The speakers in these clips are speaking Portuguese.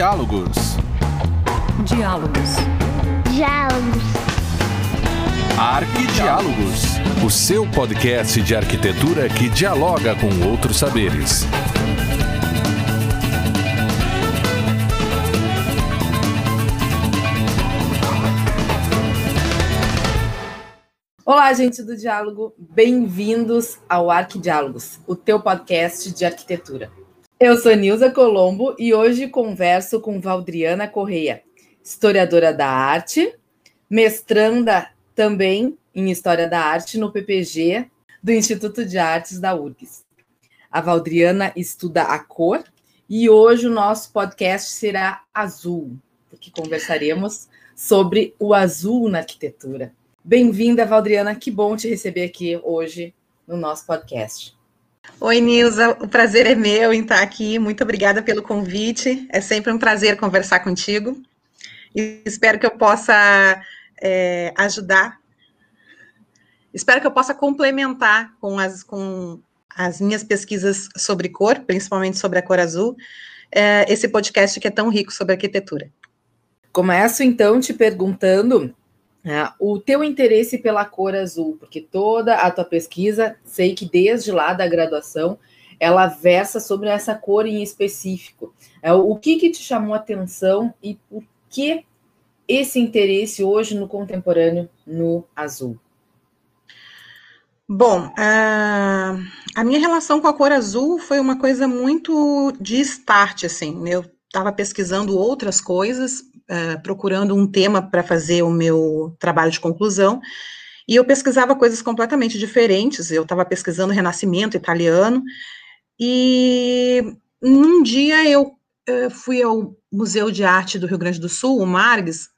Diálogos. Diálogos. Diálogos. Arquidiálogos. O seu podcast de arquitetura que dialoga com outros saberes. Olá, gente do Diálogo, bem-vindos ao Arquidiálogos, o teu podcast de arquitetura. Eu sou Nilza Colombo e hoje converso com Valdriana Correia, historiadora da arte, mestranda também em História da Arte no PPG do Instituto de Artes da URGS. A Valdriana estuda a cor e hoje o nosso podcast será azul, porque conversaremos sobre o azul na arquitetura. Bem-vinda, Valdriana. Que bom te receber aqui hoje no nosso podcast. Oi, Nilza. O prazer é meu em estar aqui. Muito obrigada pelo convite. É sempre um prazer conversar contigo. E espero que eu possa é, ajudar. Espero que eu possa complementar com as, com as minhas pesquisas sobre cor, principalmente sobre a cor azul, é, esse podcast que é tão rico sobre arquitetura. Começo então te perguntando é, o teu interesse pela cor azul, porque toda a tua pesquisa, sei que desde lá da graduação, ela versa sobre essa cor em específico. É, o que, que te chamou a atenção e por que esse interesse hoje no contemporâneo no azul? Bom, a, a minha relação com a cor azul foi uma coisa muito de start, assim. Eu estava pesquisando outras coisas, uh, procurando um tema para fazer o meu trabalho de conclusão, e eu pesquisava coisas completamente diferentes. Eu estava pesquisando Renascimento italiano, e num dia eu uh, fui ao Museu de Arte do Rio Grande do Sul, o Margs,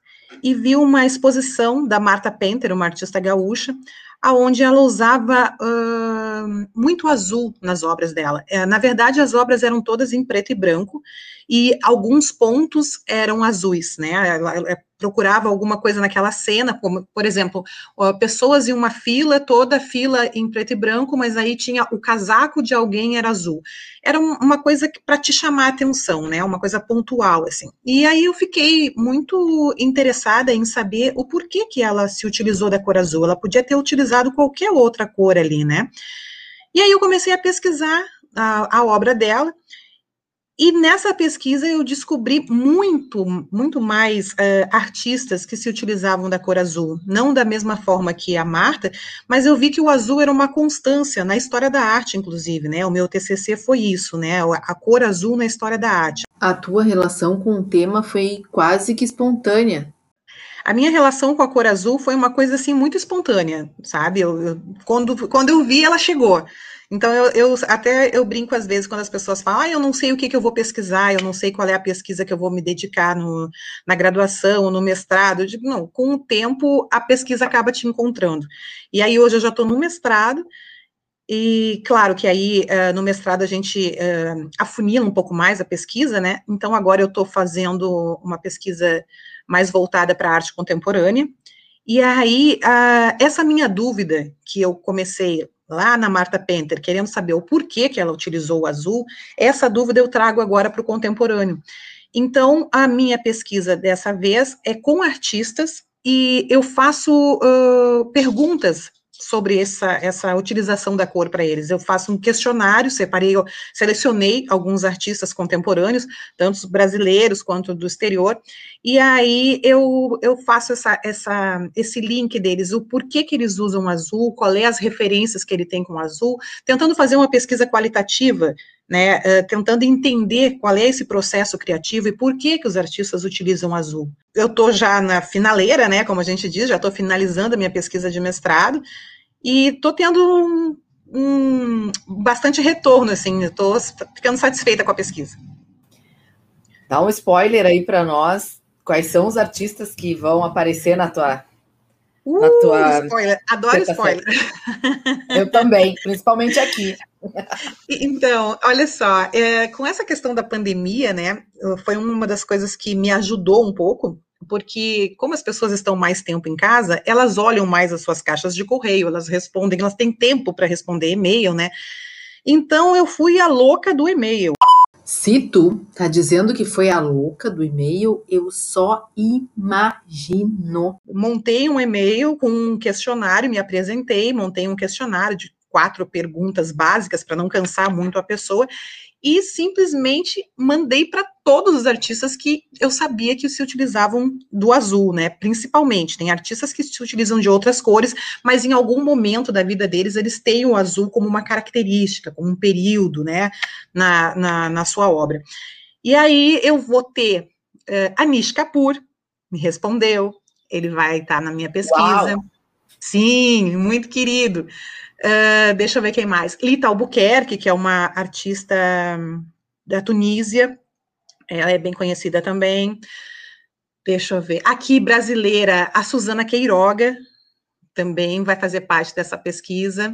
e vi uma exposição da Marta Penter, uma artista gaúcha, aonde ela usava uh, muito azul nas obras dela. É, na verdade, as obras eram todas em preto e branco, e alguns pontos eram azuis, né? Ela, ela procurava alguma coisa naquela cena, como, por exemplo, pessoas em uma fila, toda a fila em preto e branco, mas aí tinha o casaco de alguém era azul. Era uma coisa para te chamar atenção, né? Uma coisa pontual, assim. E aí eu fiquei muito interessada em saber o porquê que ela se utilizou da cor azul. Ela podia ter utilizado qualquer outra cor ali, né? E aí eu comecei a pesquisar a, a obra dela, e nessa pesquisa eu descobri muito, muito mais uh, artistas que se utilizavam da cor azul. Não da mesma forma que a Marta, mas eu vi que o azul era uma constância na história da arte, inclusive, né? O meu TCC foi isso, né? A cor azul na história da arte. A tua relação com o tema foi quase que espontânea. A minha relação com a cor azul foi uma coisa assim muito espontânea, sabe? Eu, eu, quando, quando eu vi, ela chegou. Então, eu, eu, até eu brinco às vezes quando as pessoas falam, ah, eu não sei o que, que eu vou pesquisar, eu não sei qual é a pesquisa que eu vou me dedicar no, na graduação, no mestrado. Eu digo, não, com o tempo a pesquisa acaba te encontrando. E aí hoje eu já estou no mestrado, e claro que aí uh, no mestrado a gente uh, afunila um pouco mais a pesquisa, né? Então agora eu estou fazendo uma pesquisa mais voltada para a arte contemporânea. E aí, uh, essa minha dúvida que eu comecei lá na Marta Penter, querendo saber o porquê que ela utilizou o azul, essa dúvida eu trago agora para o contemporâneo. Então, a minha pesquisa dessa vez é com artistas e eu faço uh, perguntas sobre essa, essa utilização da cor para eles. Eu faço um questionário, separei, selecionei alguns artistas contemporâneos, tanto brasileiros quanto do exterior, e aí eu, eu faço essa, essa, esse link deles, o porquê que eles usam azul, qual é as referências que ele tem com azul, tentando fazer uma pesquisa qualitativa, né, uh, tentando entender qual é esse processo criativo e por que que os artistas utilizam azul. Eu estou já na finaleira, né, como a gente diz, já estou finalizando a minha pesquisa de mestrado, e estou tendo um, um, bastante retorno, assim, estou ficando satisfeita com a pesquisa. Dá um spoiler aí para nós, quais são os artistas que vão aparecer na tua... Uh, na tua spoiler, adoro spoiler. Eu também, principalmente aqui. Então, olha só, é, com essa questão da pandemia, né, foi uma das coisas que me ajudou um pouco, porque como as pessoas estão mais tempo em casa, elas olham mais as suas caixas de correio, elas respondem, elas têm tempo para responder e-mail, né? Então eu fui a louca do e-mail. Se tu tá dizendo que foi a louca do e-mail, eu só imagino. Montei um e-mail com um questionário, me apresentei, montei um questionário de quatro perguntas básicas para não cansar muito a pessoa e simplesmente mandei para todos os artistas que eu sabia que se utilizavam do azul, né? Principalmente. Tem artistas que se utilizam de outras cores, mas em algum momento da vida deles eles têm o azul como uma característica, como um período, né? Na, na, na sua obra. E aí eu vou ter uh, Anish Kapoor, me respondeu, ele vai estar tá na minha pesquisa. Uau. Sim, muito querido. Uh, deixa eu ver quem mais. Lita Albuquerque, que é uma artista da Tunísia, ela é bem conhecida também. Deixa eu ver. Aqui, brasileira, a Suzana Queiroga, também vai fazer parte dessa pesquisa.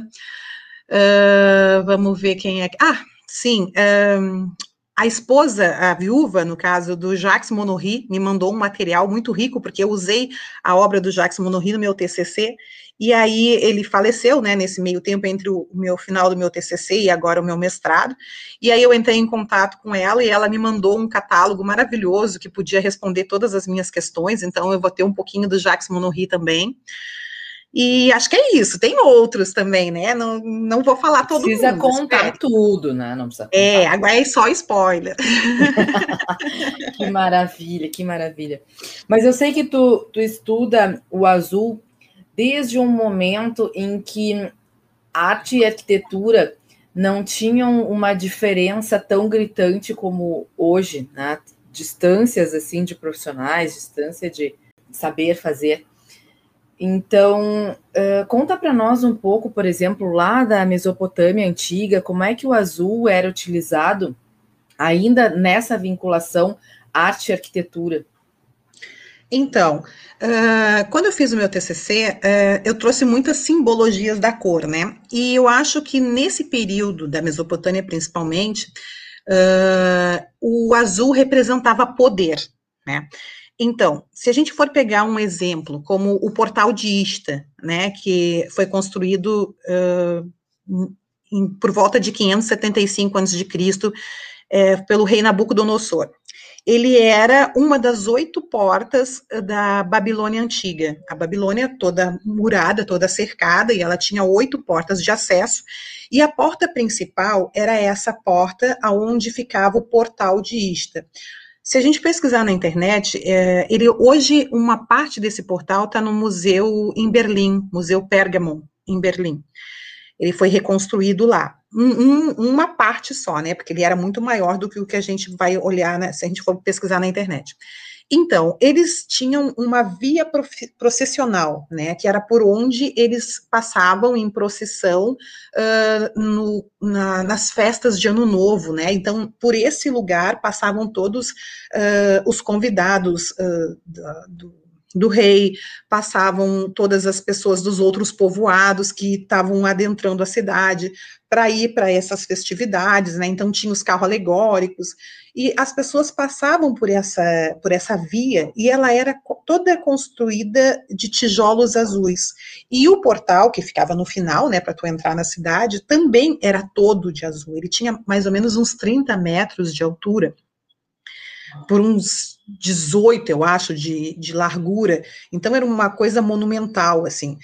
Uh, vamos ver quem é. Ah, sim. Um, a esposa, a viúva, no caso do Jacques Monorri, me mandou um material muito rico, porque eu usei a obra do Jacques Monorri no meu TCC, e aí ele faleceu, né, nesse meio tempo entre o meu final do meu TCC e agora o meu mestrado. E aí eu entrei em contato com ela e ela me mandou um catálogo maravilhoso que podia responder todas as minhas questões. Então eu vou ter um pouquinho do Jacques Monorri também. E acho que é isso. Tem outros também, né? Não, não vou falar todo precisa mundo. Precisa contar espero. tudo, né? Não precisa é, contar. É, agora é só spoiler. que maravilha, que maravilha. Mas eu sei que tu, tu estuda o azul desde um momento em que arte e arquitetura não tinham uma diferença tão gritante como hoje, né? Distâncias assim de profissionais, distância de saber fazer. Então, uh, conta para nós um pouco, por exemplo, lá da Mesopotâmia antiga, como é que o azul era utilizado ainda nessa vinculação arte e arquitetura? Então, uh, quando eu fiz o meu TCC, uh, eu trouxe muitas simbologias da cor, né? E eu acho que nesse período da Mesopotâmia, principalmente, o azul representava poder, né? Então, se a gente for pegar um exemplo, como o portal de Ista, né, que foi construído em, por volta de 575 a.C., é, pelo rei Nabucodonosor ele era uma das oito portas da Babilônia antiga. A Babilônia toda murada, toda cercada, e ela tinha oito portas de acesso. E a porta principal era essa porta aonde ficava o portal de Ista. Se a gente pesquisar na internet, é, ele hoje uma parte desse portal está no museu em Berlim, Museu Pergamon em Berlim. Ele foi reconstruído lá um, uma parte só, né? Porque ele era muito maior do que o que a gente vai olhar, né, se a gente for pesquisar na internet. Então, eles tinham uma via processional, né, que era por onde eles passavam em procissão uh, no, na, nas festas de Ano Novo, né, então, por esse lugar passavam todos uh, os convidados uh, do, do rei, passavam todas as pessoas dos outros povoados que estavam adentrando a cidade para ir para essas festividades, né? Então tinha os carros alegóricos e as pessoas passavam por essa por essa via e ela era toda construída de tijolos azuis. E o portal que ficava no final, né, para tu entrar na cidade, também era todo de azul. Ele tinha mais ou menos uns 30 metros de altura por uns 18, eu acho, de, de largura. Então era uma coisa monumental, assim.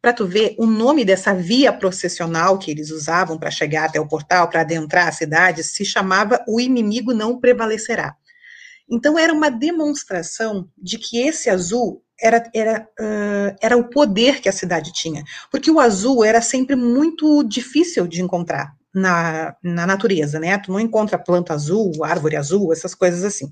Para tu ver, o nome dessa via processional que eles usavam para chegar até o portal, para adentrar a cidade, se chamava O Inimigo Não Prevalecerá. Então era uma demonstração de que esse azul era, era, uh, era o poder que a cidade tinha, porque o azul era sempre muito difícil de encontrar na, na natureza, né? Tu não encontra planta azul, árvore azul, essas coisas assim.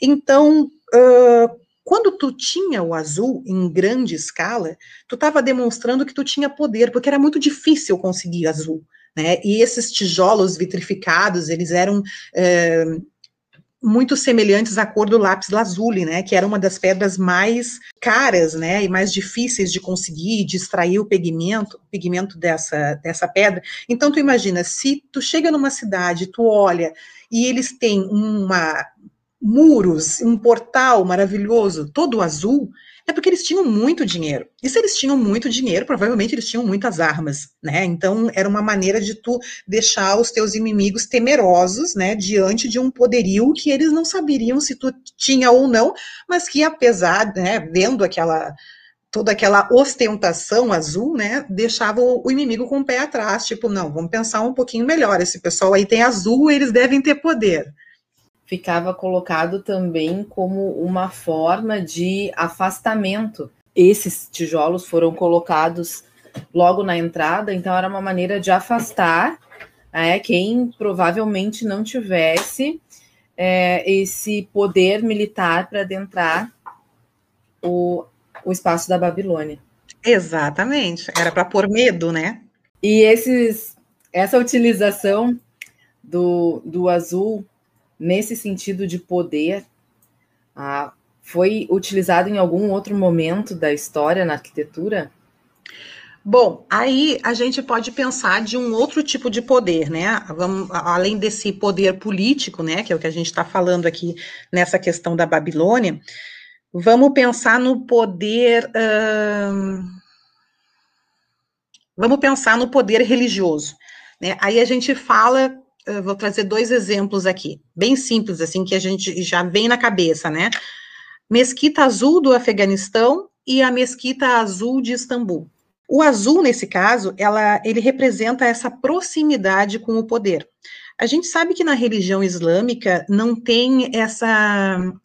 Então, uh, quando tu tinha o azul em grande escala, tu estava demonstrando que tu tinha poder, porque era muito difícil conseguir azul, né? E esses tijolos vitrificados, eles eram muito semelhantes à cor do lápis lazuli, né, que era uma das pedras mais caras, né, e mais difíceis de conseguir, de extrair o pigmento, o pigmento dessa, dessa pedra. Então, tu imagina, se tu chega numa cidade, tu olha, e eles têm uma muros, um portal maravilhoso, todo azul, É porque eles tinham muito dinheiro. E se eles tinham muito dinheiro, provavelmente eles tinham muitas armas, né? Então era uma maneira de tu deixar os teus inimigos temerosos, né, diante de um poderio que eles não saberiam se tu tinha ou não, mas que apesar, né, vendo aquela toda aquela ostentação azul, né, deixava o inimigo com o pé atrás, tipo, não, vamos pensar um pouquinho melhor, esse pessoal aí tem azul, eles devem ter poder ficava colocado também como uma forma de afastamento. Esses tijolos foram colocados logo na entrada, então era uma maneira de afastar é, quem provavelmente não tivesse é, esse poder militar para adentrar o, o espaço da Babilônia. Exatamente, era para pôr medo, né? E esses, essa utilização do, do azul nesse sentido de poder, ah, foi utilizado em algum outro momento da história na arquitetura? Bom, aí a gente pode pensar de um outro tipo de poder, né? Vamos, além desse poder político, né, que é o que a gente está falando aqui nessa questão da Babilônia, vamos pensar no poder. Hum, vamos pensar no poder religioso. Né? Aí a gente fala eu vou trazer dois exemplos aqui, bem simples, assim, que a gente já vem na cabeça, né? Mesquita Azul do Afeganistão e a Mesquita Azul de Istambul. O azul, nesse caso, ela, ele representa essa proximidade com o poder. A gente sabe que na religião islâmica não tem essa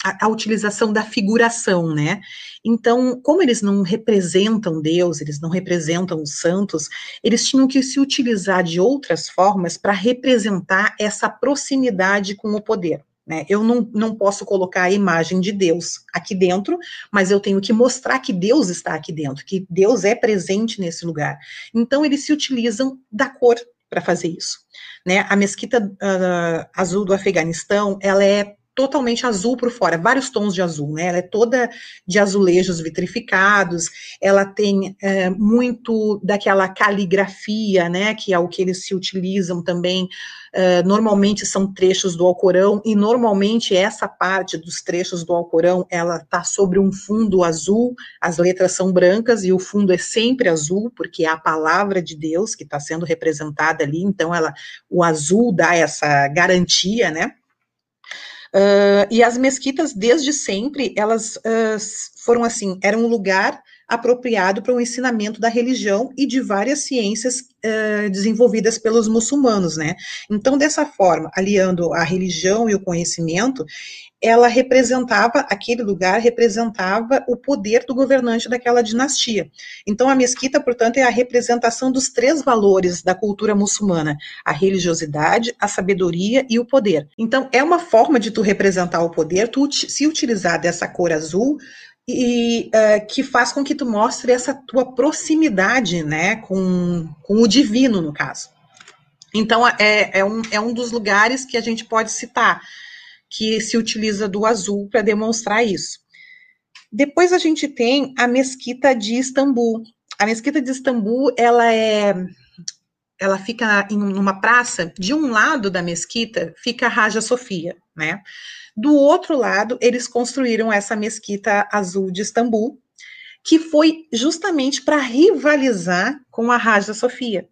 a, a, utilização da figuração, né? Então, como eles não representam Deus, eles não representam os santos, eles tinham que se utilizar de outras formas para representar essa proximidade com o poder. Né? Eu não, não posso colocar a imagem de Deus aqui dentro, mas eu tenho que mostrar que Deus está aqui dentro, que Deus é presente nesse lugar. Então, eles se utilizam da cor para fazer isso. Né? A mesquita uh, azul do Afeganistão, ela é totalmente azul por fora, vários tons de azul, né? Ela é toda de azulejos vitrificados, ela tem é, muito daquela caligrafia, né? Que é o que eles se utilizam também. Uh, normalmente são trechos do Alcorão e normalmente essa parte dos trechos do Alcorão ela está sobre um fundo azul, as letras são brancas e o fundo é sempre azul porque é a palavra de Deus que está sendo representada ali, então ela, o azul dá essa garantia, né? Uh, e as mesquitas, desde sempre, elas uh, foram assim, eram um lugar apropriado para o ensinamento da religião e de várias ciências uh, desenvolvidas pelos muçulmanos, né? Então, dessa forma, aliando a religião e o conhecimento, ela representava, aquele lugar representava o poder do governante daquela dinastia. Então, a mesquita, portanto, é a representação dos três valores da cultura muçulmana: a religiosidade, a sabedoria e o poder. Então, é uma forma de tu representar o poder, tu se utilizar dessa cor azul, e uh, que faz com que tu mostre essa tua proximidade, né, com, com o divino, no caso. Então, é, é, um, é um dos lugares que a gente pode citar que se utiliza do azul para demonstrar isso. Depois a gente tem a mesquita de Istambul. A mesquita de Istambul, ela é ela fica em uma praça, de um lado da mesquita fica a Raja Sofia, né? Do outro lado, eles construíram essa mesquita azul de Istambul, que foi justamente para rivalizar com a Raja Sofia.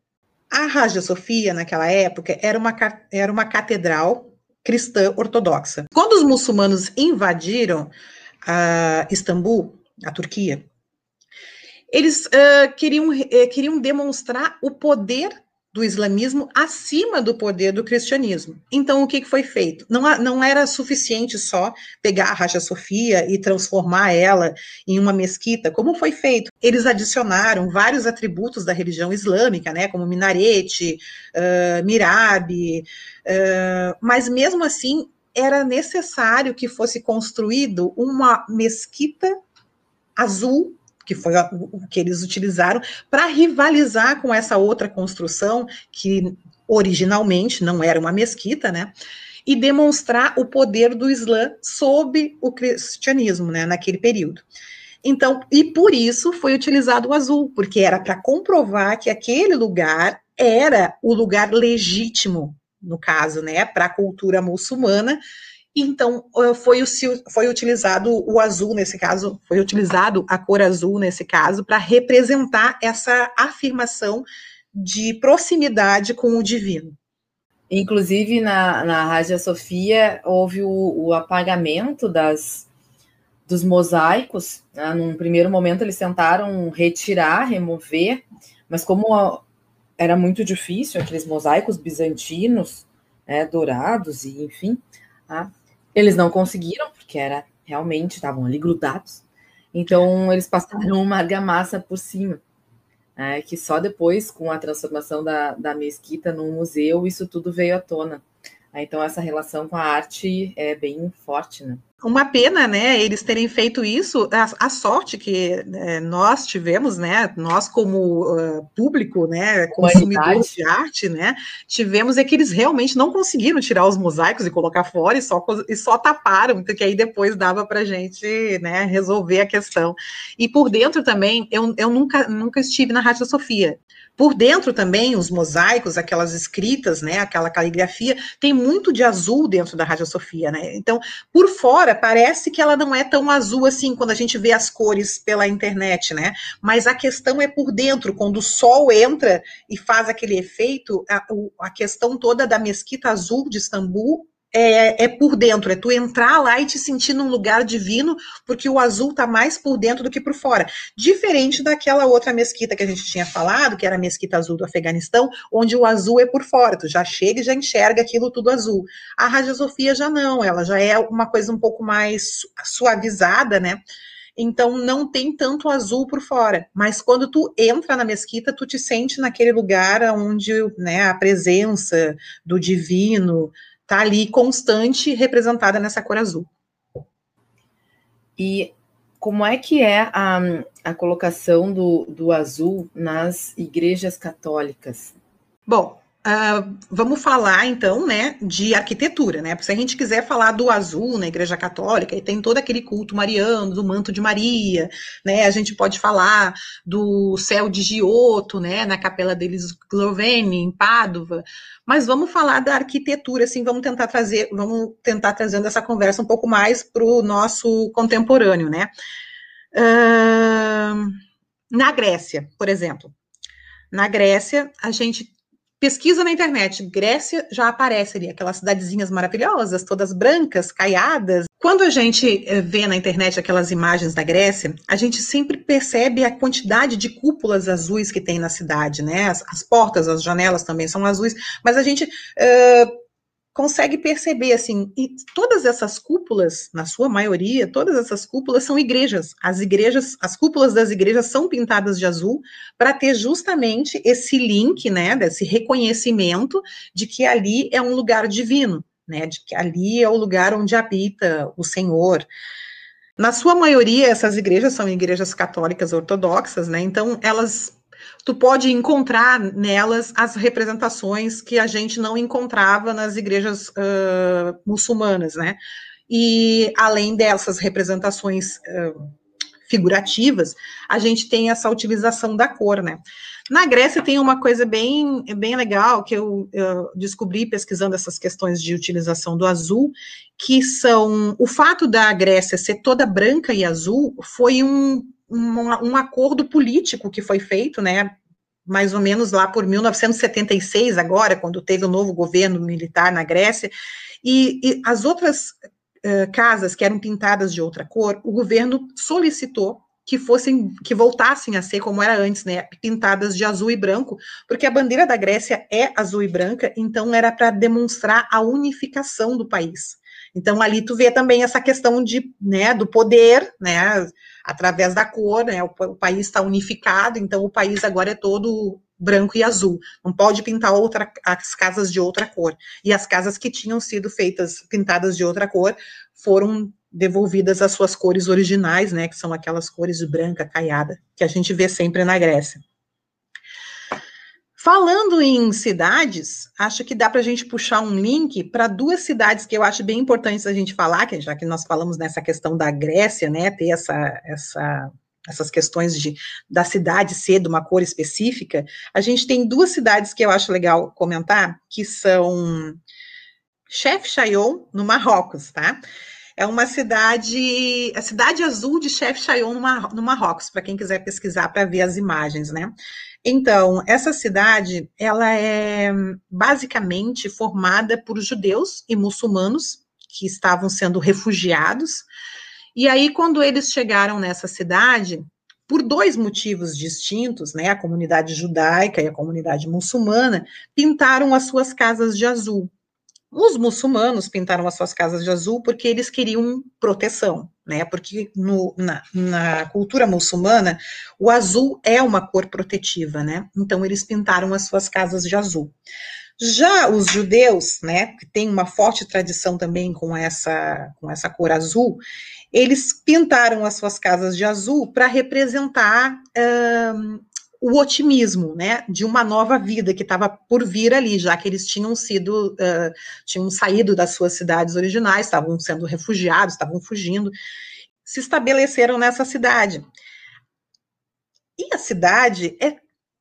A Raja Sofia, naquela época, era uma, era uma catedral cristã ortodoxa. Quando os muçulmanos invadiram a Istambul, a Turquia, eles uh, queriam, uh, queriam demonstrar o poder do islamismo acima do poder do cristianismo. Então, o que, foi feito? Não, não era suficiente só pegar a Raja Sofia e transformar ela em uma mesquita, como foi feito. Eles adicionaram vários atributos da religião islâmica, né, como minarete, uh, mirabe, uh, mas mesmo assim era necessário que fosse construído uma mesquita azul que foi o que eles utilizaram para rivalizar com essa outra construção que originalmente não era uma mesquita, né? E demonstrar o poder do Islã sob o cristianismo, né, naquele período. Então, e por isso foi utilizado o azul, porque era para comprovar que aquele lugar era o lugar legítimo, no caso, né, para a cultura muçulmana, então foi, o, foi utilizado o azul nesse caso, foi utilizado a cor azul nesse caso para representar essa afirmação de proximidade com o divino. Inclusive na, na Rádio Sofia houve o, o apagamento das, dos mosaicos. Né? Num primeiro momento eles tentaram retirar, remover, mas como era muito difícil, aqueles mosaicos bizantinos, né, dourados e enfim, tá? Eles não conseguiram, porque era realmente, estavam ali grudados. Então eles passaram uma argamassa por cima. É, que só depois, com a transformação da, da mesquita no museu, isso tudo veio à tona. Então, essa relação com a arte é bem forte, né? Uma pena, né, eles terem feito isso, a, a sorte que é, nós tivemos, né, nós como uh, público, né, consumidores de arte, né, tivemos é que eles realmente não conseguiram tirar os mosaicos e colocar fora e só, e só taparam, porque aí depois dava para gente, né, resolver a questão. E por dentro também, eu, eu nunca, nunca estive na Rádio Sofia, por dentro também, os mosaicos, aquelas escritas, né, aquela caligrafia, tem muito de azul dentro da Rádio Sofia, né? Então, por fora, parece que ela não é tão azul assim quando a gente vê as cores pela internet, né? Mas a questão é por dentro, quando o sol entra e faz aquele efeito, a, a questão toda da mesquita azul de Istambul é, é, por dentro, é tu entrar lá e te sentir num lugar divino, porque o azul tá mais por dentro do que por fora. Diferente daquela outra mesquita que a gente tinha falado, que era a mesquita azul do Afeganistão, onde o azul é por fora, tu já chega e já enxerga aquilo tudo azul. A radiosofia já não, ela já é uma coisa um pouco mais suavizada, né? Então não tem tanto azul por fora, mas quando tu entra na mesquita, tu te sente naquele lugar onde né, a presença do divino, está ali constante, representada nessa cor azul. E como é que é a, a colocação do, do azul nas igrejas católicas? Bom, Uh, vamos falar então, né, de arquitetura, né? Porque se a gente quiser falar do azul na Igreja Católica, e tem todo aquele culto mariano, do manto de Maria, né? A gente pode falar do céu de Giotto, né, na Capela deles Gloveni, em Pádua. Mas vamos falar da arquitetura, assim, vamos tentar trazer, vamos tentar trazendo essa conversa um pouco mais para o nosso contemporâneo, né? Uh, na Grécia, por exemplo. Na Grécia, a gente Pesquisa na internet, Grécia já aparece ali, aquelas cidadezinhas maravilhosas, todas brancas, caiadas. Quando a gente eh, vê na internet aquelas imagens da Grécia, a gente sempre percebe a quantidade de cúpulas azuis que tem na cidade, né? As, as portas, as janelas também são azuis, mas a gente uh, consegue perceber assim, e todas essas cúpulas, na sua maioria, todas essas cúpulas são igrejas. As igrejas, as cúpulas das igrejas são pintadas de azul para ter justamente esse link, né, desse reconhecimento de que ali é um lugar divino, né, de que ali é o lugar onde habita o Senhor. Na sua maioria, essas igrejas são igrejas católicas ortodoxas, né? Então, elas tu pode encontrar nelas as representações que a gente não encontrava nas igrejas uh, muçulmanas, né? E além dessas representações uh, figurativas, a gente tem essa utilização da cor, né? Na Grécia tem uma coisa bem, bem legal que eu, eu, descobri pesquisando essas questões de utilização do azul, que são o fato da Grécia ser toda branca e azul foi um, um, um acordo político que foi feito, né, mais ou menos lá por 1976, agora, quando teve o novo governo militar na Grécia, e, e as outras uh, casas que eram pintadas de outra cor, o governo solicitou que fossem, que voltassem a ser como era antes, né, pintadas de azul e branco, porque a bandeira da Grécia é azul e branca, então era para demonstrar a unificação do país. Então ali tu vê também essa questão de, né, do poder, né, através da cor, né? O, o país está unificado, então o país agora é todo branco e azul. Não pode pintar outra, as casas de outra cor. E as casas que tinham sido feitas, pintadas de outra cor, foram devolvidas às suas cores originais, né? Que são aquelas cores branca, caiada, que a gente vê sempre na Grécia. Falando em cidades, acho que dá para a gente puxar um link para duas cidades que eu acho bem importantes a gente falar, que já que nós falamos nessa questão da Grécia, né, ter essa, essa, essas questões de, da cidade ser de uma cor específica, a gente tem duas cidades que eu acho legal comentar, que são Chef no Marrocos, tá? É uma cidade, a cidade azul de Chef Chaillon, no, Mar, no Marrocos, para quem quiser pesquisar para ver as imagens, né? Então, essa cidade, ela é basicamente formada por judeus e muçulmanos que estavam sendo refugiados. E aí, quando eles chegaram nessa cidade, por dois motivos distintos, né, a comunidade judaica e a comunidade muçulmana pintaram as suas casas de azul. Os muçulmanos pintaram as suas casas de azul porque eles queriam proteção, né? Porque no, na, na, cultura muçulmana o azul é uma cor protetiva, né? Então eles pintaram as suas casas de azul. Já os judeus, né, que tem uma forte tradição também com essa com essa cor azul, eles pintaram as suas casas de azul para representar o otimismo, né, de uma nova vida que estava por vir ali, já que eles tinham sido, uh, tinham saído das suas cidades originais, estavam sendo refugiados, estavam fugindo, se estabeleceram nessa cidade. E a cidade é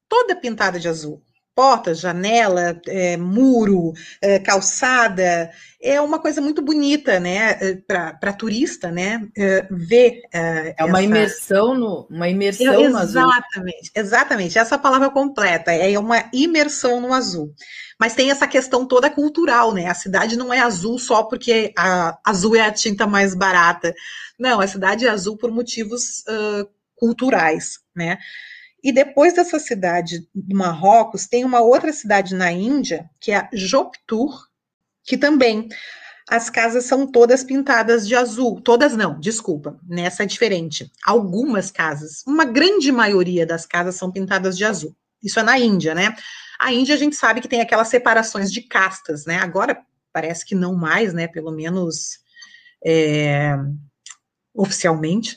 toda pintada de azul porta, janela, é, muro, é, calçada, é uma coisa muito bonita, né, é, para turista, né, é, ver. É, é uma imersão no, uma imersão é, no azul. Exatamente, exatamente, essa palavra completa, é uma imersão no azul. Mas tem essa questão toda cultural, né, a cidade não é azul só porque a azul é a tinta mais barata, não, a cidade é azul por motivos uh, culturais, né, e depois dessa cidade do Marrocos, tem uma outra cidade na Índia, que é a Joptur, que também as casas são todas pintadas de azul. Todas não, desculpa, nessa é diferente. Algumas casas, uma grande maioria das casas são pintadas de azul. Isso é na Índia, né? A Índia a gente sabe que tem aquelas separações de castas, né? Agora parece que não mais, né? Pelo menos é, oficialmente.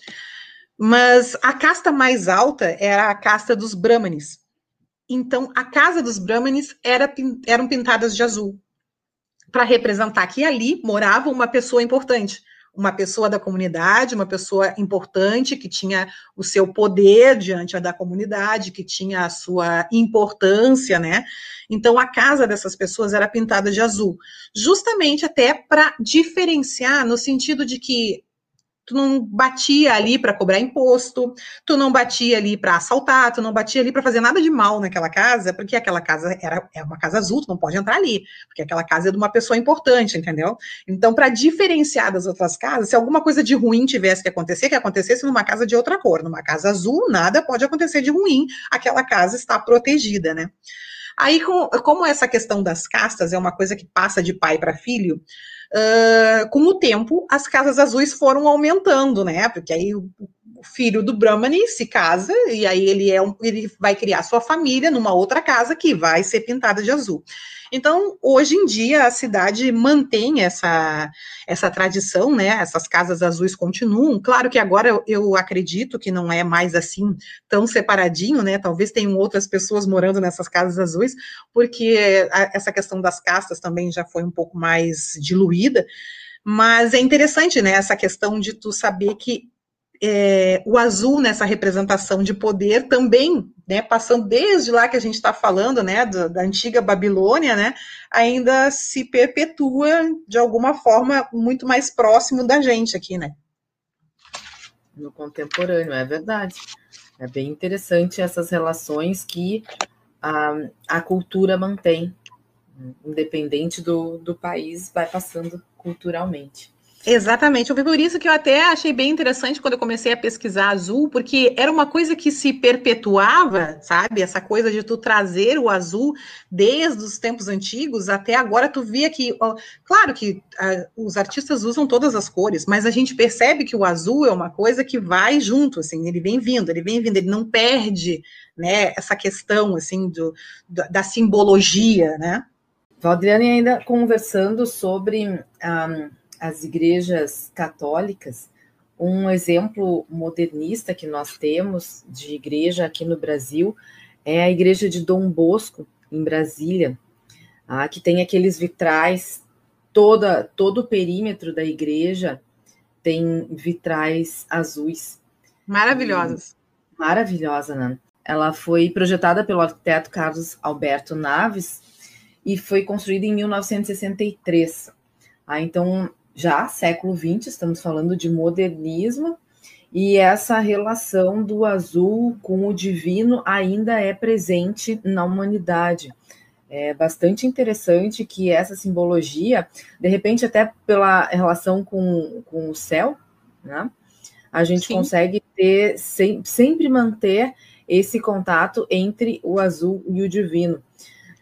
Mas a casta mais alta era a casta dos Brahmanes. Então, a casa dos Brahmanes era, eram pintadas de azul, para representar que ali morava uma pessoa importante, uma pessoa da comunidade, uma pessoa importante que tinha o seu poder diante da comunidade, que tinha a sua importância, né? Então a casa dessas pessoas era pintada de azul, justamente até para diferenciar no sentido de que tu não batia ali para cobrar imposto, tu não batia ali para assaltar, tu não batia ali para fazer nada de mal naquela casa, porque aquela casa era é uma casa azul, tu não pode entrar ali, porque aquela casa é de uma pessoa importante, entendeu? Então, para diferenciar das outras casas, se alguma coisa de ruim tivesse que acontecer, que acontecesse numa casa de outra cor, numa casa azul, nada pode acontecer de ruim, aquela casa está protegida, né? Aí, com, como essa questão das castas é uma coisa que passa de pai para filho, Uh, com o tempo, as casas azuis foram aumentando, né? Porque aí o, filho do Brahmani se casa e aí ele, é um, ele vai criar sua família numa outra casa que vai ser pintada de azul. Então, hoje em dia, a cidade mantém essa, essa tradição, né? Essas casas azuis continuam. Claro que agora eu, eu acredito que não é mais assim tão separadinho, né? Talvez tenham outras pessoas morando nessas casas azuis, porque a, essa questão das castas também já foi um pouco mais diluída. Mas é interessante, né, essa questão de tu saber que é, o azul nessa representação de poder também, né, passando desde lá que a gente está falando, né, do, da antiga Babilônia, né, ainda se perpetua de alguma forma muito mais próximo da gente aqui, né? No contemporâneo, é verdade. É bem interessante essas relações que a, a cultura mantém, independente do, do país, vai passando culturalmente. Exatamente, por isso que eu até achei bem interessante quando eu comecei a pesquisar azul, porque era uma coisa que se perpetuava, sabe? Essa coisa de tu trazer o azul desde os tempos antigos até agora, tu via que, ó, claro que a, os artistas usam todas as cores, mas a gente percebe que o azul é uma coisa que vai junto, assim, ele vem vindo, ele vem vindo, ele não perde, né, essa questão, assim, do, da simbologia, né? Valdriane ainda conversando sobre... Um as igrejas católicas, um exemplo modernista que nós temos de igreja aqui no Brasil é a igreja de Dom Bosco, em Brasília, ah, que tem aqueles vitrais, toda, todo o perímetro da igreja tem vitrais azuis. Maravilhosos. Maravilhosa, né? Ela foi projetada pelo arquiteto Carlos Alberto Naves e foi construída em 1963 Ah, então, já século XX, estamos falando de modernismo, e essa relação do azul com o divino ainda é presente na humanidade. É bastante interessante que essa simbologia, de repente, até pela relação com, com o céu, né? A gente Sim. consegue ter sempre manter esse contato entre o azul e o divino.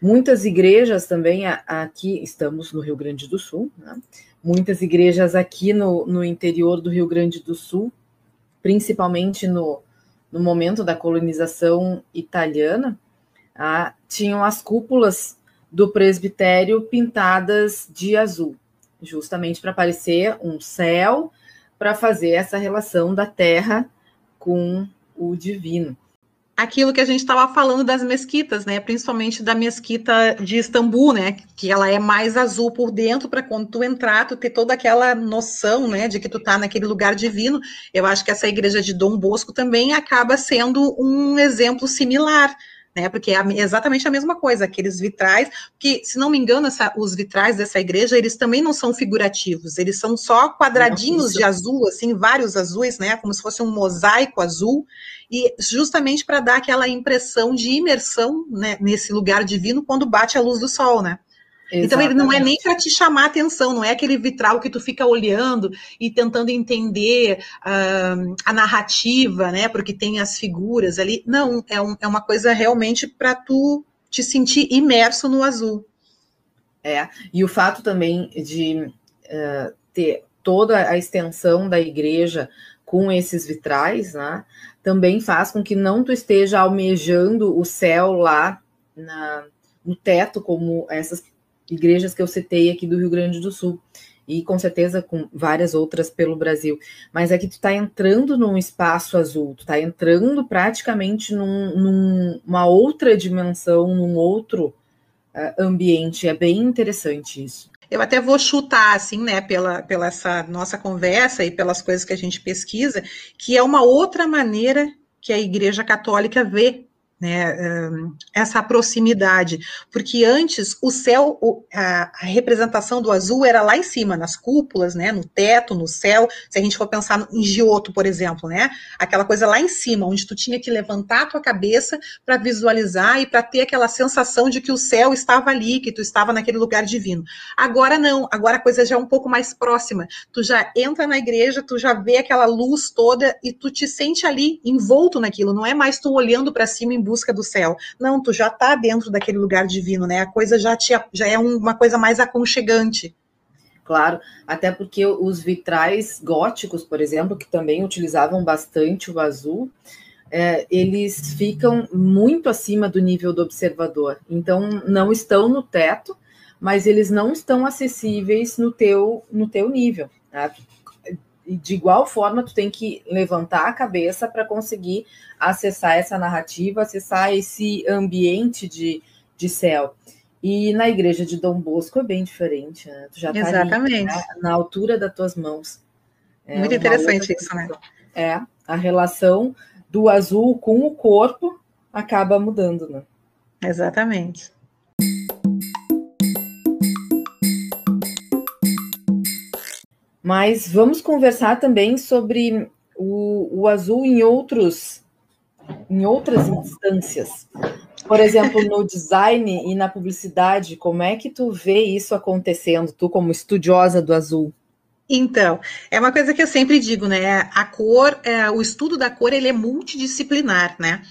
Muitas igrejas também aqui, estamos no Rio Grande do Sul, né? muitas igrejas aqui no, no interior do Rio Grande do Sul, principalmente no, no momento da colonização italiana, ah, tinham as cúpulas do presbitério pintadas de azul, justamente para parecer um céu, para fazer essa relação da terra com o divino aquilo que a gente estava falando das mesquitas, né? Principalmente da mesquita de Istambul, né? Que ela é mais azul por dentro para quando tu entrar, tu ter toda aquela noção, né? De que tu tá naquele lugar divino. Eu acho que essa igreja de Dom Bosco também acaba sendo um exemplo similar né? Porque é exatamente a mesma coisa, aqueles vitrais, que, se não me engano, essa, os vitrais dessa igreja, eles também não são figurativos, eles são só quadradinhos de azul, assim, vários azuis, né? Como se fosse um mosaico azul, e justamente para dar aquela impressão de imersão né, nesse lugar divino quando bate a luz do sol, né? Exatamente. Então ele não é nem para te chamar atenção, não é aquele vitral que tu fica olhando e tentando entender uh, a narrativa, né? Porque tem as figuras ali. Não, é, um, é uma coisa realmente para tu te sentir imerso no azul. É, e o fato também de uh, ter toda a extensão da igreja com esses vitrais, né? Também faz com que não tu esteja almejando o céu lá na, no teto, como essas igrejas que eu citei aqui do Rio Grande do Sul, e com certeza com várias outras pelo Brasil. Mas é que tu está entrando num espaço azul, tu está entrando praticamente num, numa outra dimensão, num outro uh, ambiente. É bem interessante isso. Eu até vou chutar, assim, né, pela, pela essa nossa conversa e pelas coisas que a gente pesquisa, que é uma outra maneira que a Igreja Católica vê né, essa proximidade, porque antes o céu, a, a, representação do azul era lá em cima, nas cúpulas, né, no teto, no céu, se a gente for pensar em Giotto, por exemplo, né, aquela coisa lá em cima, onde tu tinha que levantar a tua cabeça para visualizar e para ter aquela sensação de que o céu estava ali, que tu estava naquele lugar divino. Agora não, agora a coisa já é um pouco mais próxima, tu já entra na igreja, tu já vê aquela luz toda e tu te sente ali envolto naquilo, não é mais tu olhando para cima em busca do céu. Não, tu já está dentro daquele lugar divino, né? A coisa já, te, já é uma coisa mais aconchegante. Claro, até porque os vitrais góticos, por exemplo, que também utilizavam bastante o azul, é, eles ficam muito acima do nível do observador. Então, não estão no teto, mas eles não estão acessíveis no teu, no teu nível. Tá? E de igual forma, tu tem que levantar a cabeça para conseguir acessar essa narrativa, acessar esse ambiente de, de céu. E na igreja de Dom Bosco é bem diferente, né? Tu já tá Exatamente. Ali, né? na altura das tuas mãos. É Muito interessante isso, né? É, a relação do azul com o corpo acaba mudando, né? Exatamente. Mas vamos conversar também sobre o, o azul em outros em outras instâncias. Por exemplo, no design e na publicidade, como é que tu vê isso acontecendo, tu como estudiosa do azul? Então, é uma coisa que eu sempre digo, né? A cor, é, o estudo da cor, ele é multidisciplinar, né?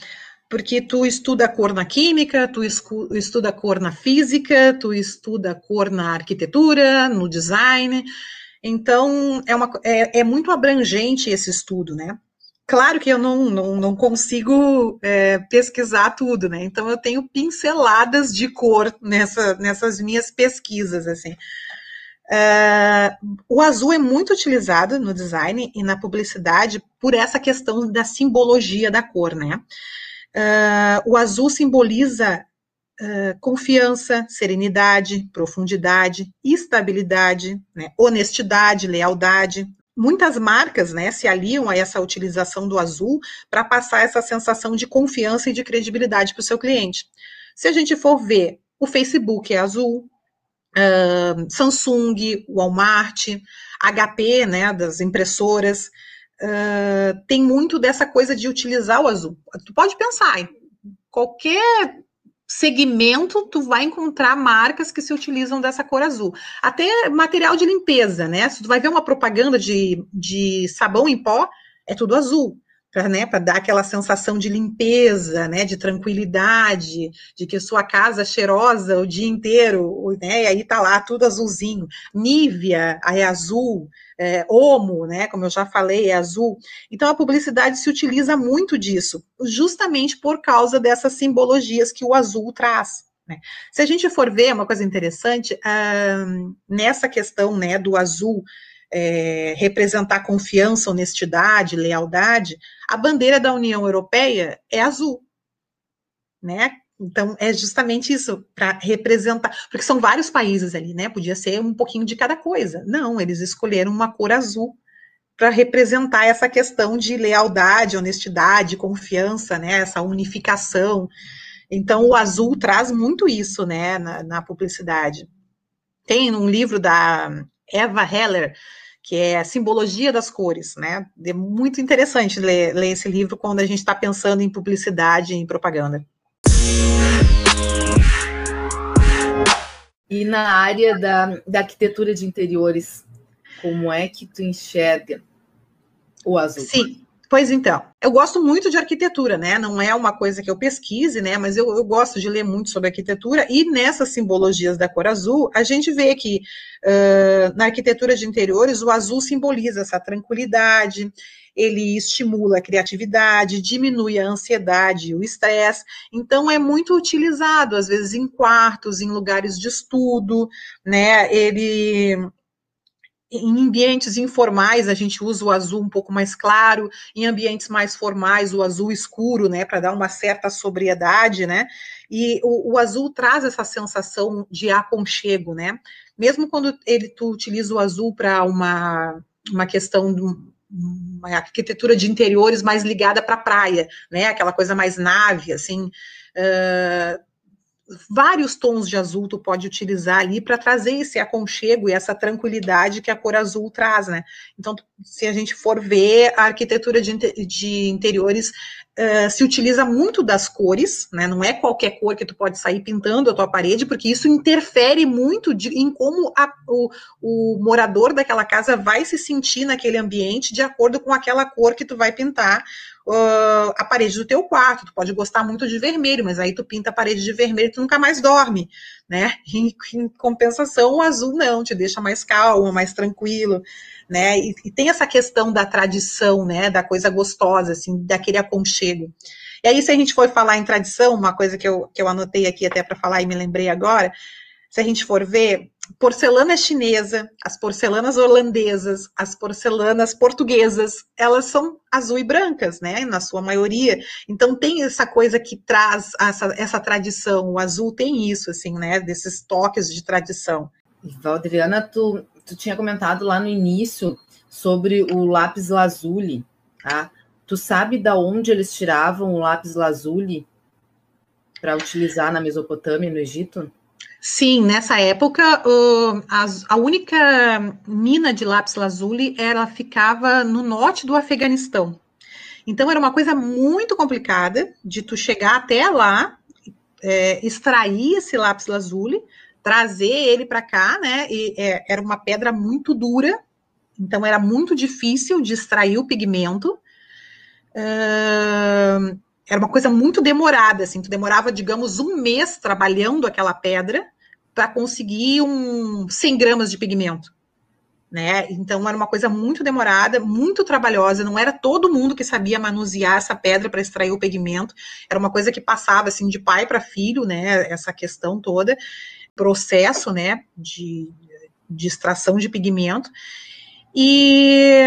Porque tu estuda a cor na química, tu estuda a cor na física, tu estuda a cor na arquitetura, no design. Então, é, uma, é, é muito abrangente esse estudo, né? Claro que eu não, não, não consigo é, pesquisar tudo, né? Então eu tenho pinceladas de cor nessa, nessas minhas pesquisas, assim. É, o azul é muito utilizado no design e na publicidade por essa questão da simbologia da cor, né? É, o azul simboliza confiança, serenidade, profundidade, estabilidade, né, honestidade, lealdade. Muitas marcas né, se aliam a essa utilização do azul para passar essa sensação de confiança e de credibilidade para o seu cliente. Se a gente for ver, o Facebook é azul, uh, Samsung, Walmart, HP, né, das impressoras, uh, tem muito dessa coisa de utilizar o azul. Tu pode pensar, qualquer segmento, tu vai encontrar marcas que se utilizam dessa cor azul. Até material de limpeza, né? Se tu vai ver uma propaganda de, de sabão em pó, é tudo azul para né, dar aquela sensação de limpeza, né, de tranquilidade, de que sua casa é cheirosa o dia inteiro, né, e aí tá lá tudo azulzinho. Nívea, aí é azul, é, Omo, né, como eu já falei, é azul. Então a publicidade se utiliza muito disso, justamente por causa dessas simbologias que o azul traz. Né. Se a gente for ver uma coisa interessante, uh, nessa questão né, do azul é, representar confiança, honestidade, lealdade, a bandeira da União Europeia é azul, né? Então, é justamente isso, para representar, porque são vários países ali, né? Podia ser um pouquinho de cada coisa. Não, eles escolheram uma cor azul para representar essa questão de lealdade, honestidade, confiança, né? Essa unificação. Então, o azul traz muito isso, né, na, na publicidade. Tem um livro da Eva Heller, que é a simbologia das cores, né? É muito interessante ler, ler esse livro quando a gente está pensando em publicidade e propaganda. E na área da, da arquitetura de interiores, como é que tu enxerga o azul? Sim, Pois então, eu gosto muito de arquitetura, né? Não é uma coisa que eu pesquise, né? Mas eu, eu, gosto de ler muito sobre arquitetura e nessas simbologias da cor azul, a gente vê que uh, na arquitetura de interiores o azul simboliza essa tranquilidade, ele estimula a criatividade, diminui a ansiedade, o estresse. Então é muito utilizado às vezes em quartos, em lugares de estudo, né? Ele em ambientes informais a gente usa o azul um pouco mais claro, em ambientes mais formais o azul escuro, né, para dar uma certa sobriedade, né? E o, o, azul traz essa sensação de aconchego, né? Mesmo quando ele tu utiliza o azul para uma uma questão uma arquitetura de interiores mais ligada para a praia, né? Aquela coisa mais nave, assim. Uh, vários tons de azul tu pode utilizar ali para trazer esse aconchego e essa tranquilidade que a cor azul traz, né? Então, se a gente for ver a arquitetura de, de interiores uh, se utiliza muito das cores, né? Não é qualquer cor que tu pode sair pintando a tua parede, porque isso interfere muito de, em como a, o, o morador daquela casa vai se sentir naquele ambiente de acordo com aquela cor que tu vai pintar uh, a parede do teu quarto. Tu pode gostar muito de vermelho, mas aí tu pinta a parede de vermelho e tu nunca mais dorme, né? Em, em compensação, o azul não, te deixa mais calmo, mais tranquilo, né? E, e, tem essa questão da tradição, né? Da coisa gostosa, assim, daquele aconchego. E aí, se a gente for falar em tradição, uma coisa que eu, que eu anotei aqui até para falar e me lembrei agora, se a gente for ver, porcelana chinesa, as porcelanas holandesas, as porcelanas portuguesas, elas são azul e brancas, né, na sua maioria. Então tem essa coisa que traz essa, essa tradição. O azul tem isso, assim, né, desses toques de tradição. Valdriana, tu, tu tinha comentado lá no início sobre o lápis lazuli, tá? Tu sabe da onde eles tiravam o lápis lazuli para utilizar na Mesopotâmia, no Egito? Sim, nessa época, a, a, única mina de lápis lazuli ela ficava no norte do Afeganistão. Então era uma coisa muito complicada de tu chegar até lá, é, extrair esse lápis lazuli, trazer ele para cá, né? E é, era uma pedra muito dura, então era muito difícil de extrair o pigmento. Uh, era uma coisa muito demorada, assim, tu demorava, digamos, um mês trabalhando aquela pedra para conseguir um 100 gramas de pigmento, né? Então era uma coisa muito demorada, muito trabalhosa, não era todo mundo que sabia manusear essa pedra para extrair o pigmento, era uma coisa que passava assim de pai para filho, né? Essa questão toda, processo, né, de, de extração de pigmento. E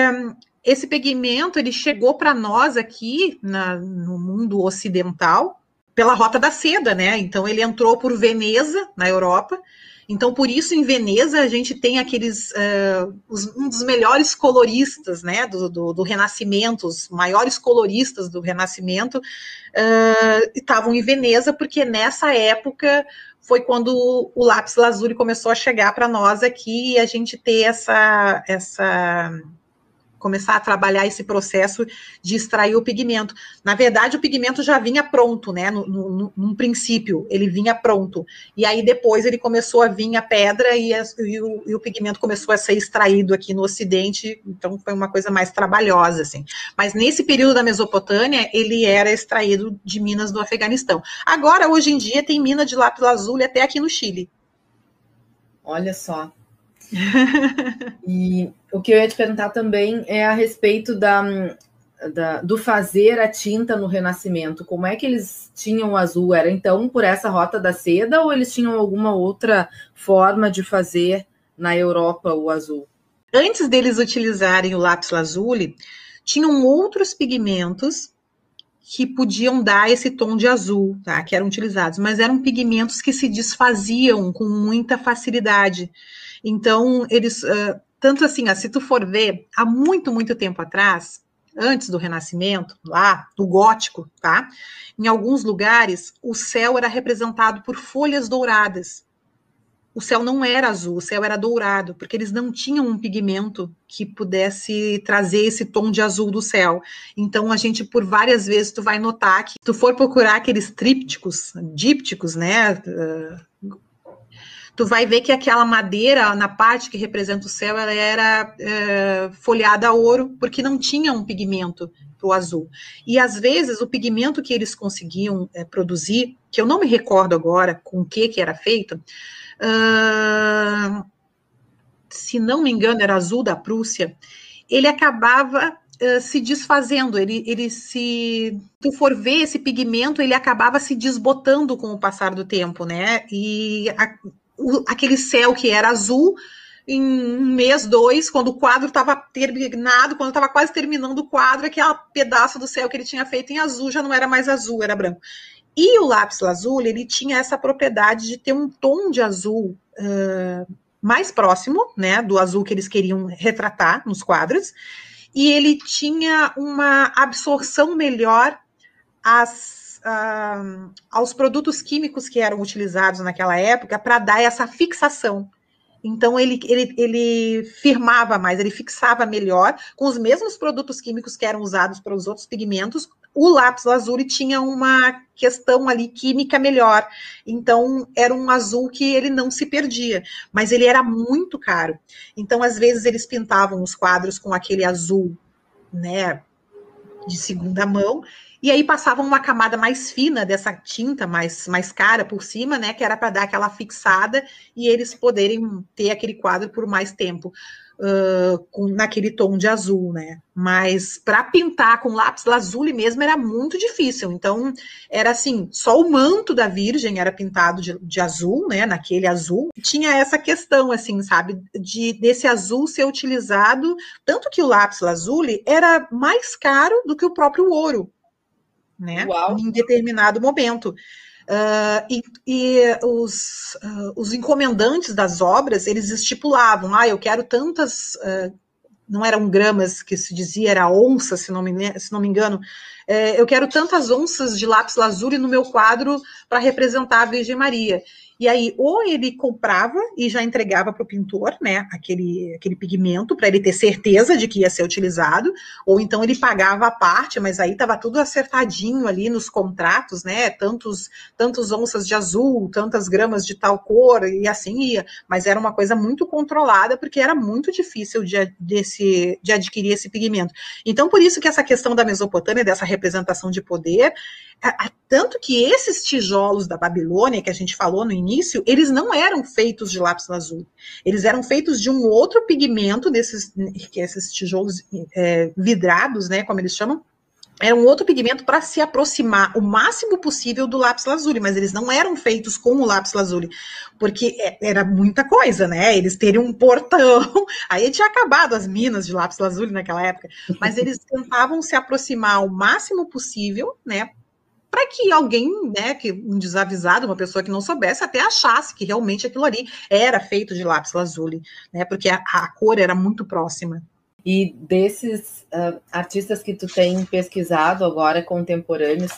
esse pigmento ele chegou para nós aqui na, no mundo ocidental pela rota da seda, né? Então ele entrou por Veneza na Europa. Então por isso em Veneza a gente tem aqueles uh, os, um dos melhores coloristas, né? Do, do, do, Renascimento, os maiores coloristas do Renascimento uh, estavam em Veneza porque nessa época foi quando o lápis lazuli começou a chegar para nós aqui e a gente ter essa essa começar a trabalhar esse processo de extrair o pigmento. Na verdade, o pigmento já vinha pronto, né? No, no, num princípio, ele vinha pronto. E aí depois ele começou a vir a pedra e, a, e, o, e, o, pigmento começou a ser extraído aqui no Ocidente. Então foi uma coisa mais trabalhosa, assim. Mas nesse período da Mesopotâmia, ele era extraído de minas do Afeganistão. Agora, hoje em dia, tem mina de lápis lazuli até aqui no Chile. Olha só, e o que eu ia te perguntar também é a respeito da, da, do fazer a tinta no Renascimento. Como é que eles tinham o azul? Era então por essa rota da seda ou eles tinham alguma outra forma de fazer na Europa o azul? Antes deles utilizarem o lápis lazuli, tinham outros pigmentos que podiam dar esse tom de azul, tá? Que eram utilizados, mas eram pigmentos que se desfaziam com muita facilidade. Então, eles, uh, tanto assim, ó, se tu for ver, há muito, muito tempo atrás, antes do Renascimento, lá do Gótico, tá? Em alguns lugares, o céu era representado por folhas douradas. O céu não era azul, o céu era dourado, porque eles não tinham um pigmento que pudesse trazer esse tom de azul do céu. Então a gente por várias vezes tu vai notar que tu for procurar aqueles trípticos, dípticos, né, uh, tu vai ver que aquela madeira, na parte que representa o céu, ela era é, folhada a ouro, porque não tinha um pigmento para o azul. E às vezes o pigmento que eles conseguiam é, produzir, que eu não me recordo agora com o que, que era feito, uh, se não me engano, era azul da Prússia, ele acabava uh, se desfazendo, ele, ele se. Tu for ver esse pigmento, ele acabava se desbotando com o passar do tempo, né? E a, o, aquele céu que era azul em um mês, dois, quando o quadro estava terminado, quando estava quase terminando o quadro, aquele pedaço do céu que ele tinha feito em azul já não era mais azul, era branco. E o lápis lazuli, ele tinha essa propriedade de ter um tom de azul uh, mais próximo, né, do azul que eles queriam retratar nos quadros, e ele tinha uma absorção melhor às uh, aos produtos químicos que eram utilizados naquela época para dar essa fixação. Então ele, ele, ele firmava mais, ele fixava melhor com os mesmos produtos químicos que eram usados para os outros pigmentos. O lápis lazuli tinha uma questão ali química melhor. Então era um azul que ele não se perdia, mas ele era muito caro. Então às vezes eles pintavam os quadros com aquele azul, né, de segunda mão e aí passavam uma camada mais fina dessa tinta mais, mais cara por cima, né? Que era para dar aquela fixada e eles poderem ter aquele quadro por mais tempo. Uh, com, naquele tom de azul, né? Mas para pintar com lápis lazuli mesmo era muito difícil. Então era assim, só o manto da Virgem era pintado de, de azul, né? Naquele azul tinha essa questão, assim, sabe, de desse azul ser utilizado tanto que o lápis lazuli era mais caro do que o próprio ouro né? Uau. Em determinado momento. Uh, e, e os, uh, os, encomendantes das obras, eles estipulavam, ah, eu quero tantas, uh, não eram gramas que se dizia, era onça, se não me, se não me engano, é, eu quero tantas onças de lápis lazuli no meu quadro para representar a Virgem Maria. E aí, ou ele comprava e já entregava para o pintor, né, aquele, aquele pigmento, para ele ter certeza de que ia ser utilizado, ou então ele pagava a parte, mas aí estava tudo acertadinho ali nos contratos, né, tantos, tantos onças de azul, tantas gramas de tal cor, e assim ia. Mas era uma coisa muito controlada, porque era muito difícil de, desse, de adquirir esse pigmento. Então, por isso que essa questão da Mesopotâmia, dessa representação de poder, tanto que esses tijolos da Babilônia, que a gente falou no início, eles não eram feitos de lápis lazuli. Eles eram feitos de um outro pigmento, desses, que esses tijolos é, vidrados, né, como eles chamam, era um outro pigmento para se aproximar o máximo possível do lápis lazuli, mas eles não eram feitos com o lápis lazuli, porque é, era muita coisa, né? Eles teriam um portão, aí tinha acabado as minas de lápis lazuli naquela época, mas eles tentavam se aproximar o máximo possível, né? Para que alguém, né, que um desavisado, uma pessoa que não soubesse, até achasse que realmente aquilo ali era feito de lápis lazuli, né, porque a, a cor era muito próxima. E desses uh, artistas que tu tem pesquisado agora, contemporâneos,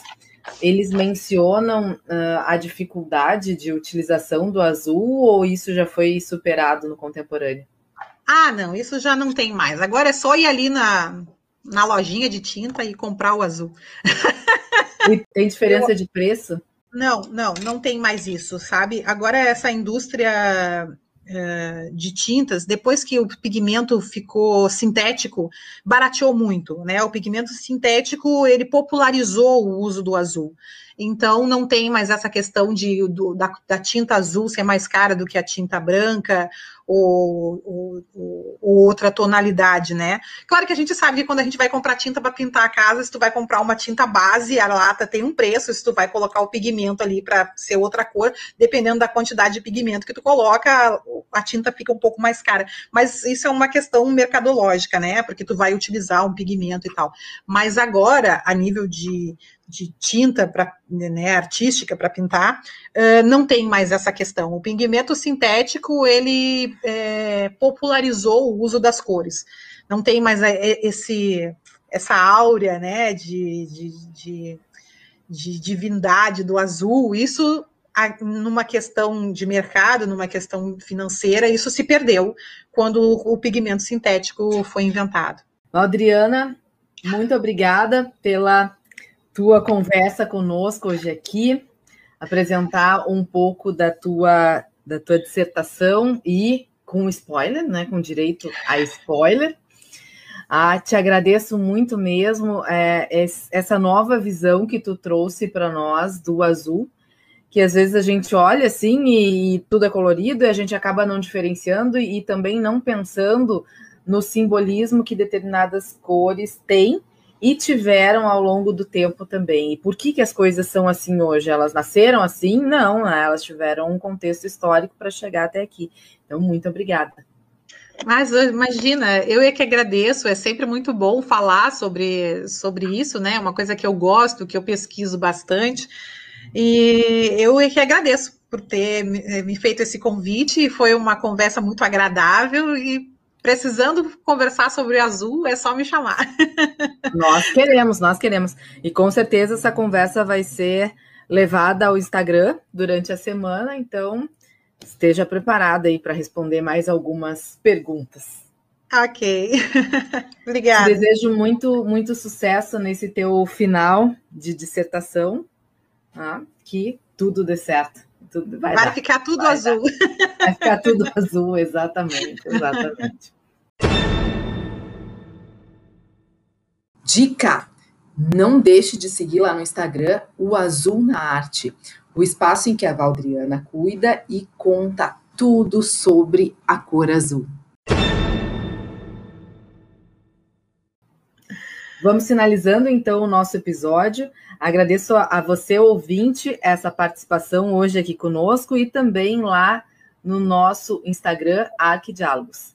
eles mencionam uh, a dificuldade de utilização do azul ou isso já foi superado no contemporâneo? Ah, não, isso já não tem mais. Agora é só ir ali na, na lojinha de tinta e comprar o azul. E tem diferença Eu... de preço? Não, não, não tem mais isso, sabe? Agora essa indústria uh, de tintas, depois que o pigmento ficou sintético, barateou muito, né? O pigmento sintético, ele popularizou o uso do azul. Então, não tem mais essa questão de, do, da, da, tinta azul ser mais cara do que a tinta branca, ou, ou, ou, outra tonalidade, né? Claro que a gente sabe que quando a gente vai comprar tinta para pintar a casa, se tu vai comprar uma tinta base, a lata tem um preço, se tu vai colocar o pigmento ali para ser outra cor, dependendo da quantidade de pigmento que tu coloca, a tinta fica um pouco mais cara. Mas isso é uma questão mercadológica, né? Porque tu vai utilizar um pigmento e tal. Mas agora, a nível de, de tinta para né, artística para pintar, uh, não tem mais essa questão. O pigmento sintético ele é, popularizou o uso das cores. Não tem mais esse essa áurea né, de, de, de, de divindade do azul. Isso numa questão de mercado, numa questão financeira, isso se perdeu quando o pigmento sintético foi inventado. Adriana, muito obrigada pela tua conversa conosco hoje aqui, apresentar um pouco da tua, da tua dissertação e com spoiler, né, com direito a spoiler. Ah, te agradeço muito mesmo é, essa nova visão que tu trouxe para nós do azul, que às vezes a gente olha assim e, e, tudo é colorido e a gente acaba não diferenciando e, e também não pensando no simbolismo que determinadas cores têm e tiveram ao longo do tempo também. E por que, que as coisas são assim hoje? Elas nasceram assim? Não, né? elas tiveram um contexto histórico para chegar até aqui. Então, muito obrigada. Mas imagina, eu é que agradeço, é sempre muito bom falar sobre, sobre isso, né? Uma coisa que eu gosto, que eu pesquiso bastante. E eu é que agradeço por ter me feito esse convite. Foi uma conversa muito agradável e precisando conversar sobre azul, é só me chamar. Nós queremos, nós queremos. E com certeza essa conversa vai ser levada ao Instagram durante a semana, então esteja preparada aí para responder mais algumas perguntas. Ok. Obrigada. Desejo muito, muito sucesso nesse teu final de dissertação, tá? que tudo dê certo. Tudo vai, vai ficar tudo vai azul. Dar. Vai ficar tudo azul, exatamente, exatamente. Dica! Não deixe de seguir lá no Instagram o Azul na Arte, o espaço em que a Valdriana cuida e conta tudo sobre a cor azul. Vamos finalizando então o nosso episódio. Agradeço a você, ouvinte, essa participação hoje aqui conosco e também lá no nosso Instagram, Arquidiálogos.